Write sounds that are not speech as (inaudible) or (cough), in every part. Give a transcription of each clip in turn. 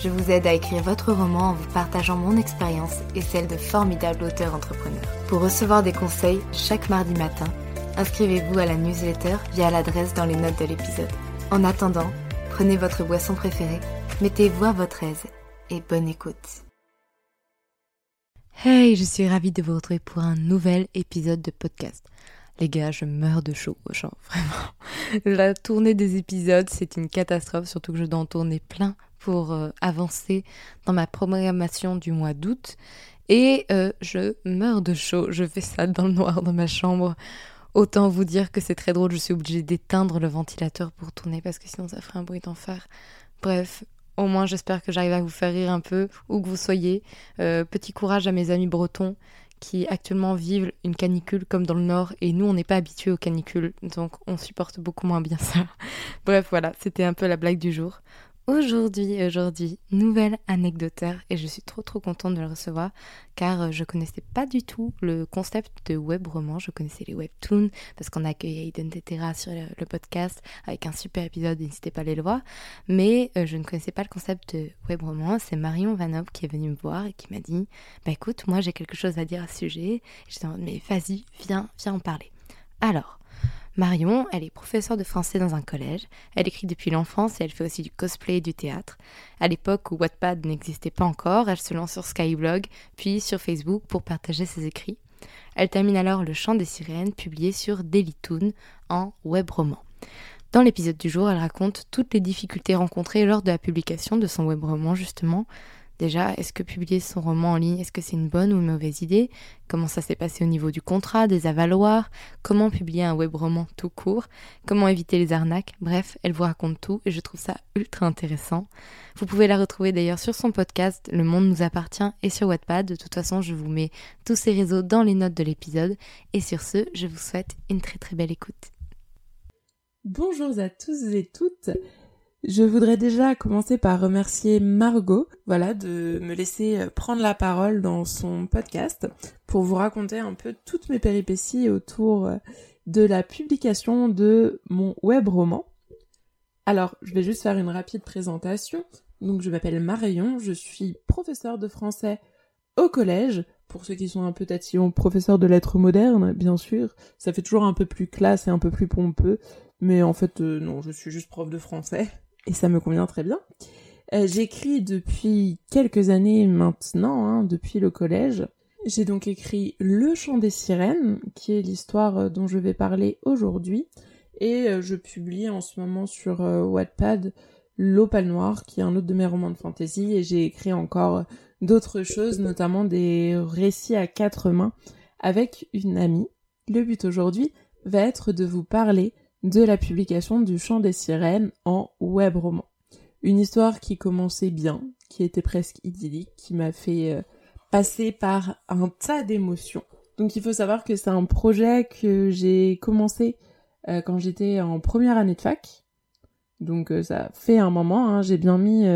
je vous aide à écrire votre roman en vous partageant mon expérience et celle de formidables auteurs entrepreneurs. Pour recevoir des conseils chaque mardi matin, inscrivez-vous à la newsletter via l'adresse dans les notes de l'épisode. En attendant, prenez votre boisson préférée, mettez-vous à votre aise et bonne écoute. Hey, je suis ravie de vous retrouver pour un nouvel épisode de podcast. Les gars, je meurs de chaud, genre (laughs) vraiment. La tournée des épisodes, c'est une catastrophe, surtout que je dois en tourner plein pour euh, avancer dans ma programmation du mois d'août. Et euh, je meurs de chaud, je fais ça dans le noir dans ma chambre. Autant vous dire que c'est très drôle, je suis obligée d'éteindre le ventilateur pour tourner parce que sinon ça ferait un bruit d'enfer. Bref, au moins, j'espère que j'arrive à vous faire rire un peu, où que vous soyez. Euh, petit courage à mes amis bretons qui actuellement vivent une canicule comme dans le nord et nous on n'est pas habitués aux canicules donc on supporte beaucoup moins bien ça. (laughs) Bref voilà, c'était un peu la blague du jour. Aujourd'hui, aujourd'hui, nouvelle anecdotaire et je suis trop trop contente de le recevoir car euh, je connaissais pas du tout le concept de web roman, je connaissais les webtoons parce qu'on a accueilli Aiden Tetera sur le podcast avec un super épisode, n'hésitez pas à aller le voir, mais euh, je ne connaissais pas le concept de web roman, c'est Marion Vanop qui est venue me voir et qui m'a dit bah écoute, moi j'ai quelque chose à dire à ce sujet, et j'étais en mais vas-y, viens, viens en parler. Alors, Marion, elle est professeure de français dans un collège. Elle écrit depuis l'enfance et elle fait aussi du cosplay et du théâtre. À l'époque où Wattpad n'existait pas encore, elle se lance sur Skyblog, puis sur Facebook pour partager ses écrits. Elle termine alors Le chant des sirènes, publié sur Dailytoon en web roman. Dans l'épisode du jour, elle raconte toutes les difficultés rencontrées lors de la publication de son web roman, justement, Déjà, est-ce que publier son roman en ligne, est-ce que c'est une bonne ou une mauvaise idée? Comment ça s'est passé au niveau du contrat, des avaloirs? Comment publier un web roman tout court? Comment éviter les arnaques? Bref, elle vous raconte tout et je trouve ça ultra intéressant. Vous pouvez la retrouver d'ailleurs sur son podcast Le Monde nous appartient et sur Wattpad. De toute façon, je vous mets tous ces réseaux dans les notes de l'épisode. Et sur ce, je vous souhaite une très très belle écoute. Bonjour à tous et toutes. Je voudrais déjà commencer par remercier Margot, voilà, de me laisser euh, prendre la parole dans son podcast pour vous raconter un peu toutes mes péripéties autour euh, de la publication de mon web roman. Alors, je vais juste faire une rapide présentation. Donc, je m'appelle Marion, je suis professeure de français au collège. Pour ceux qui sont un peu tatillons, professeur de lettres modernes, bien sûr. Ça fait toujours un peu plus classe et un peu plus pompeux. Mais en fait, euh, non, je suis juste prof de français et ça me convient très bien. Euh, j'écris depuis quelques années maintenant, hein, depuis le collège. J'ai donc écrit Le chant des sirènes, qui est l'histoire euh, dont je vais parler aujourd'hui, et euh, je publie en ce moment sur Wattpad L'Opale Noire, qui est un autre de mes romans de fantasy, et j'ai écrit encore d'autres choses, notamment des récits à quatre mains avec une amie. Le but aujourd'hui va être de vous parler de la publication du Chant des Sirènes en web roman. Une histoire qui commençait bien, qui était presque idyllique, qui m'a fait euh, passer par un tas d'émotions. Donc il faut savoir que c'est un projet que j'ai commencé euh, quand j'étais en première année de fac. Donc euh, ça fait un moment, hein. j'ai bien mis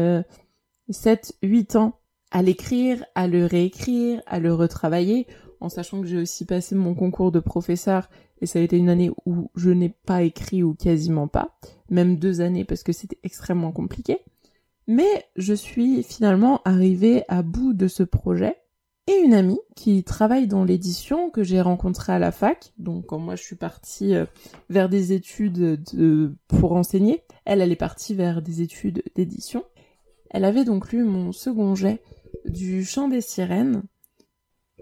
7-8 ans à l'écrire, à le réécrire, à le retravailler. En sachant que j'ai aussi passé mon concours de professeur et ça a été une année où je n'ai pas écrit ou quasiment pas, même deux années parce que c'était extrêmement compliqué. Mais je suis finalement arrivée à bout de ce projet et une amie qui travaille dans l'édition que j'ai rencontrée à la fac. Donc quand moi je suis partie euh, vers des études de, pour enseigner, elle elle est partie vers des études d'édition. Elle avait donc lu mon second jet du chant des sirènes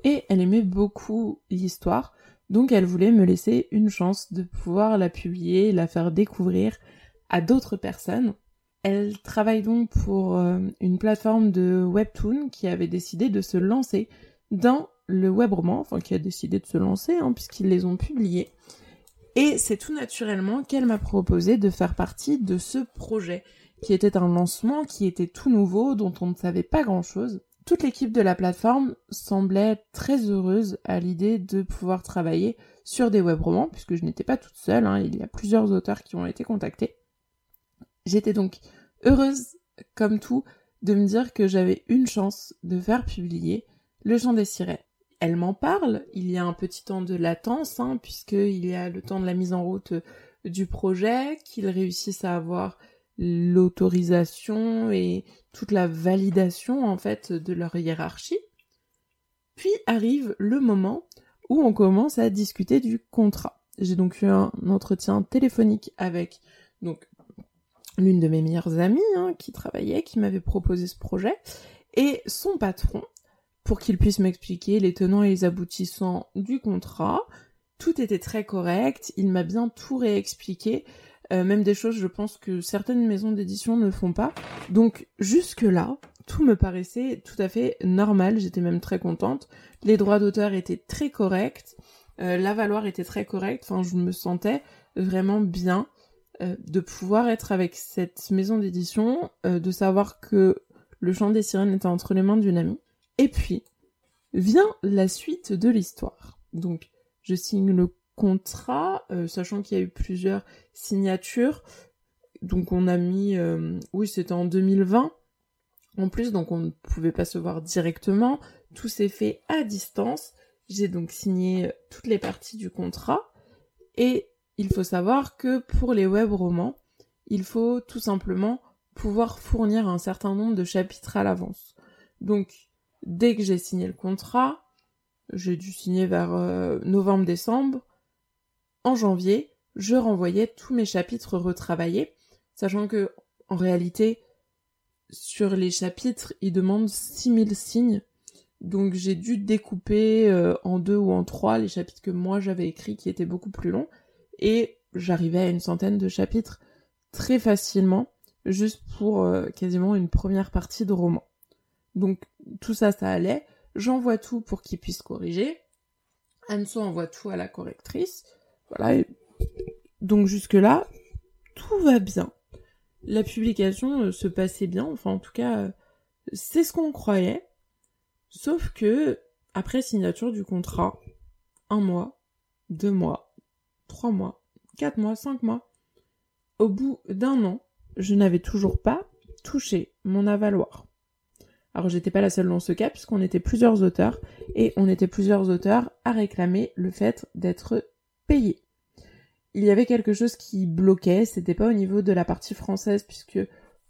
et elle aimait beaucoup l'histoire. Donc elle voulait me laisser une chance de pouvoir la publier, la faire découvrir à d'autres personnes. Elle travaille donc pour euh, une plateforme de webtoon qui avait décidé de se lancer dans le web roman, enfin qui a décidé de se lancer hein, puisqu'ils les ont publiés. Et c'est tout naturellement qu'elle m'a proposé de faire partie de ce projet qui était un lancement qui était tout nouveau, dont on ne savait pas grand-chose. Toute l'équipe de la plateforme semblait très heureuse à l'idée de pouvoir travailler sur des web romans, puisque je n'étais pas toute seule, hein, il y a plusieurs auteurs qui ont été contactés. J'étais donc heureuse, comme tout, de me dire que j'avais une chance de faire publier Le Chant des Sirènes. Elle m'en parle, il y a un petit temps de latence, hein, puisqu'il y a le temps de la mise en route du projet, qu'ils réussissent à avoir l'autorisation et toute la validation en fait de leur hiérarchie. Puis arrive le moment où on commence à discuter du contrat. J'ai donc eu un entretien téléphonique avec donc l'une de mes meilleures amies hein, qui travaillait, qui m'avait proposé ce projet, et son patron, pour qu'il puisse m'expliquer les tenants et les aboutissants du contrat. Tout était très correct, il m'a bien tout réexpliqué, euh, même des choses, je pense que certaines maisons d'édition ne font pas. Donc jusque-là, tout me paraissait tout à fait normal, j'étais même très contente. Les droits d'auteur étaient très corrects, euh, la valoir était très correcte, enfin je me sentais vraiment bien euh, de pouvoir être avec cette maison d'édition, de savoir que le chant des sirènes était entre les mains d'une amie. Et puis, vient la suite de l'histoire. Donc, je signe le contrat, euh, sachant qu'il y a eu plusieurs signatures. Donc on a mis, euh, oui c'était en 2020 en plus, donc on ne pouvait pas se voir directement. Tout s'est fait à distance. J'ai donc signé toutes les parties du contrat. Et il faut savoir que pour les web romans, il faut tout simplement pouvoir fournir un certain nombre de chapitres à l'avance. Donc dès que j'ai signé le contrat, j'ai dû signer vers euh, novembre-décembre, en janvier, je renvoyais tous mes chapitres retravaillés, sachant que, en réalité, sur les chapitres, ils demandent 6000 signes. Donc j'ai dû découper euh, en deux ou en trois les chapitres que moi j'avais écrits qui étaient beaucoup plus longs. Et j'arrivais à une centaine de chapitres très facilement, juste pour euh, quasiment une première partie de roman. Donc tout ça, ça allait. J'envoie tout pour qu'ils puissent corriger. Anso envoie tout à la correctrice. Voilà. Donc jusque-là, tout va bien. La publication euh, se passait bien, enfin en tout cas, euh, c'est ce qu'on croyait. Sauf que, après signature du contrat, un mois, deux mois, trois mois, quatre mois, cinq mois, au bout d'un an, je n'avais toujours pas touché mon avaloir. Alors j'étais pas la seule dans ce cas puisqu'on était plusieurs auteurs et on était plusieurs auteurs à réclamer le fait d'être payé. Il y avait quelque chose qui bloquait, c'était pas au niveau de la partie française, puisque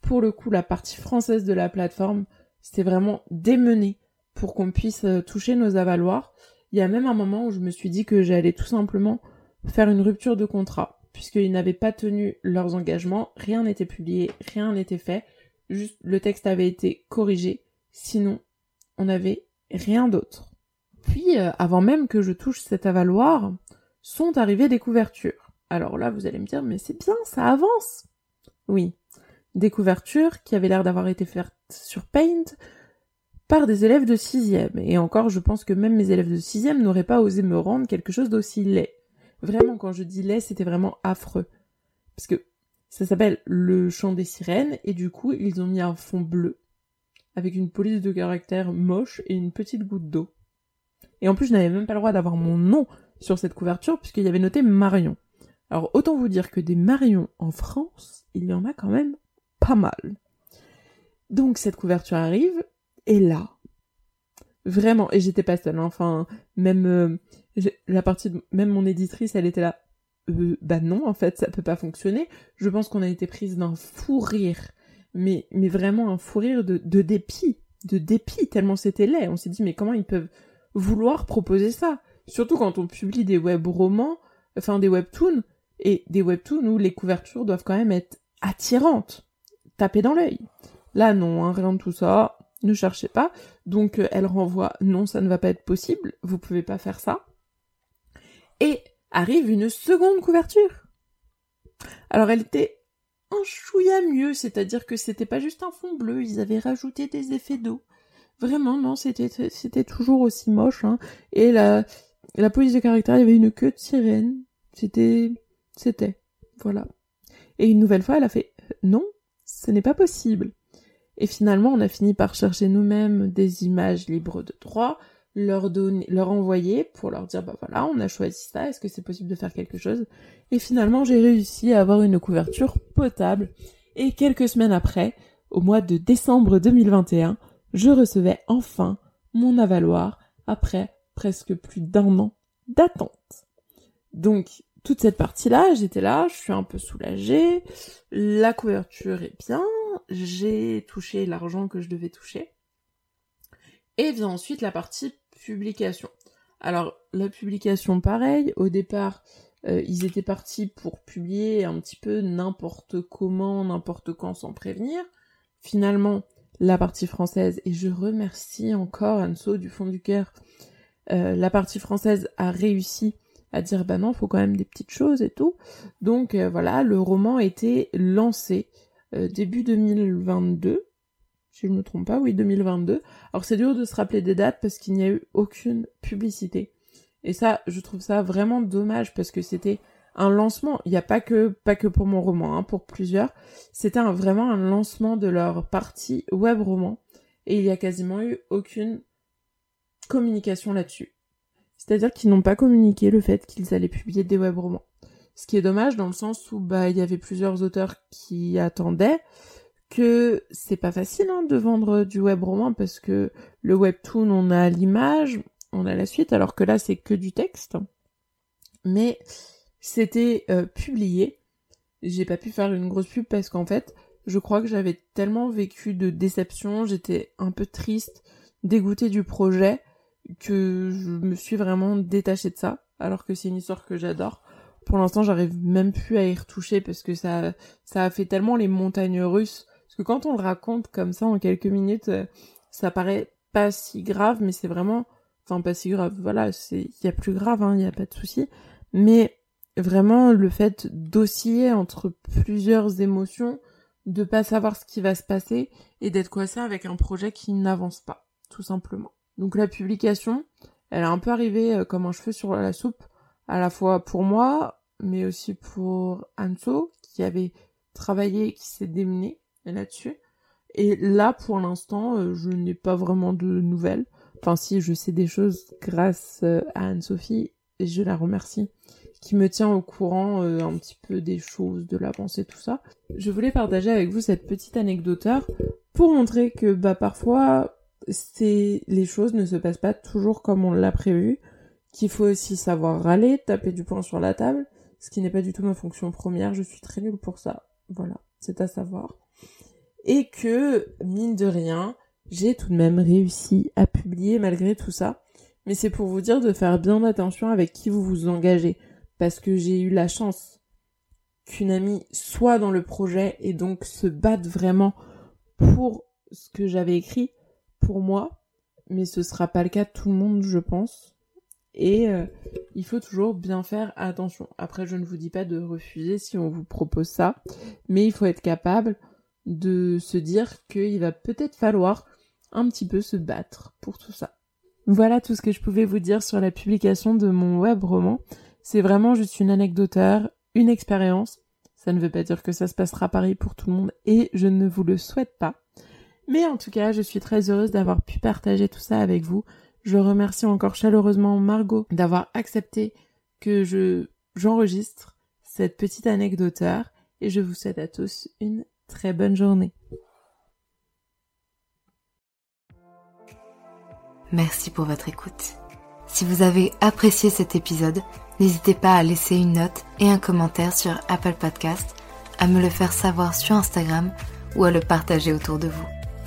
pour le coup, la partie française de la plateforme, c'était vraiment démené pour qu'on puisse euh, toucher nos avaloirs. Il y a même un moment où je me suis dit que j'allais tout simplement faire une rupture de contrat, puisqu'ils n'avaient pas tenu leurs engagements, rien n'était publié, rien n'était fait, juste le texte avait été corrigé, sinon on n'avait rien d'autre. Puis, euh, avant même que je touche cet avaloir, sont arrivées des couvertures. Alors là, vous allez me dire, mais c'est bien, ça avance. Oui, des couvertures qui avaient l'air d'avoir été faites sur Paint par des élèves de sixième. Et encore, je pense que même mes élèves de sixième n'auraient pas osé me rendre quelque chose d'aussi laid. Vraiment, quand je dis laid, c'était vraiment affreux. Parce que ça s'appelle le chant des sirènes, et du coup, ils ont mis un fond bleu, avec une police de caractère moche et une petite goutte d'eau. Et en plus, je n'avais même pas le droit d'avoir mon nom sur cette couverture puisqu'il y avait noté Marion. Alors autant vous dire que des Marion en France, il y en a quand même pas mal. Donc cette couverture arrive, et là, Vraiment. Et j'étais pas seule. hein. Enfin, même euh, la partie, même mon éditrice, elle était là. Euh, bah non, en fait, ça peut pas fonctionner. Je pense qu'on a été prise d'un fou rire, mais mais vraiment un fou rire de, de dépit, de dépit tellement c'était laid. On s'est dit mais comment ils peuvent vouloir proposer ça? Surtout quand on publie des web romans, enfin des webtoons et des webtoons où les couvertures doivent quand même être attirantes, taper dans l'œil. Là non, hein, rien de tout ça. Ne cherchez pas. Donc euh, elle renvoie non, ça ne va pas être possible. Vous pouvez pas faire ça. Et arrive une seconde couverture. Alors elle était un chouïa mieux, c'est-à-dire que c'était pas juste un fond bleu, ils avaient rajouté des effets d'eau. Vraiment, non, c'était toujours aussi moche. Hein. Et la, la police de caractère, il y avait une queue de sirène. C'était... C'était. Voilà. Et une nouvelle fois, elle a fait euh, non, ce n'est pas possible. Et finalement, on a fini par chercher nous-mêmes des images libres de droit, leur envoyer pour leur dire bah voilà, on a choisi ça, est-ce que c'est possible de faire quelque chose? Et finalement, j'ai réussi à avoir une couverture potable. Et quelques semaines après, au mois de décembre 2021, je recevais enfin mon avaloir après presque plus d'un an d'attente. Donc, toute cette partie-là, j'étais là, je suis un peu soulagée, la couverture est bien, j'ai touché l'argent que je devais toucher. Et vient ensuite la partie publication. Alors, la publication, pareil, au départ, euh, ils étaient partis pour publier un petit peu n'importe comment, n'importe quand, sans prévenir. Finalement, la partie française, et je remercie encore Anso du fond du cœur, euh, la partie française a réussi à dire bah non, faut quand même des petites choses et tout. Donc euh, voilà, le roman a été lancé euh, début 2022, si je me trompe pas, oui 2022. Alors c'est dur de se rappeler des dates parce qu'il n'y a eu aucune publicité. Et ça, je trouve ça vraiment dommage parce que c'était un lancement. Il n'y a pas que pas que pour mon roman, hein, pour plusieurs. C'était vraiment un lancement de leur partie web roman et il y a quasiment eu aucune communication là-dessus. C'est-à-dire qu'ils n'ont pas communiqué le fait qu'ils allaient publier des web romans. Ce qui est dommage dans le sens où bah il y avait plusieurs auteurs qui attendaient que c'est pas facile hein, de vendre du web roman parce que le webtoon on a l'image, on a la suite alors que là c'est que du texte. Mais c'était euh, publié. J'ai pas pu faire une grosse pub parce qu'en fait, je crois que j'avais tellement vécu de déception, j'étais un peu triste, dégoûtée du projet que je me suis vraiment détachée de ça, alors que c'est une histoire que j'adore. Pour l'instant, j'arrive même plus à y retoucher parce que ça, ça a fait tellement les montagnes russes. Parce que quand on le raconte comme ça en quelques minutes, euh, ça paraît pas si grave, mais c'est vraiment, enfin pas si grave. Voilà, c'est, il y a plus grave, hein, il y a pas de souci. Mais vraiment le fait d'osciller entre plusieurs émotions, de pas savoir ce qui va se passer et d'être coincé avec un projet qui n'avance pas, tout simplement. Donc la publication, elle est un peu arrivée euh, comme un cheveu sur la soupe, à la fois pour moi, mais aussi pour Anso, qui avait travaillé, qui s'est démené là-dessus. Et là, pour l'instant, euh, je n'ai pas vraiment de nouvelles. Enfin, si, je sais des choses grâce euh, à Anne-Sophie, et je la remercie, qui me tient au courant un petit peu des choses, de l'avancée, tout ça. Je voulais partager avec vous cette petite anecdoteur pour montrer que, bah, parfois, c'est les choses ne se passent pas toujours comme on l'a prévu, qu'il faut aussi savoir râler, taper du poing sur la table, ce qui n'est pas du tout ma fonction première, je suis très nulle pour ça. Voilà, c'est à savoir. Et que, mine de rien, j'ai tout de même réussi à publier malgré tout ça. Mais c'est pour vous dire de faire bien attention avec qui vous vous engagez. Parce que j'ai eu la chance qu'une amie soit dans le projet et donc se batte vraiment pour ce que j'avais écrit pour moi. Mais ce sera pas le cas de tout le monde, je pense. Et euh, il faut toujours bien faire attention. Après, je ne vous dis pas de refuser si on vous propose ça, mais il faut être capable de se dire qu'il va peut-être falloir un petit peu se battre pour tout ça. Voilà tout ce que je pouvais vous dire sur la publication de mon web roman. C'est vraiment juste une anecdoteur, une expérience. Ça ne veut pas dire que ça se passera pareil pour tout le monde et je ne vous le souhaite pas. Mais en tout cas, je suis très heureuse d'avoir pu partager tout ça avec vous. Je remercie encore chaleureusement Margot d'avoir accepté que je j'enregistre cette petite anecdoteur et je vous souhaite à tous une très bonne journée. merci pour votre écoute. Si vous avez apprécié cet épisode, n'hésitez pas à laisser une note et un commentaire sur Apple Podcast, à me le faire savoir sur Instagram ou à le partager autour de vous.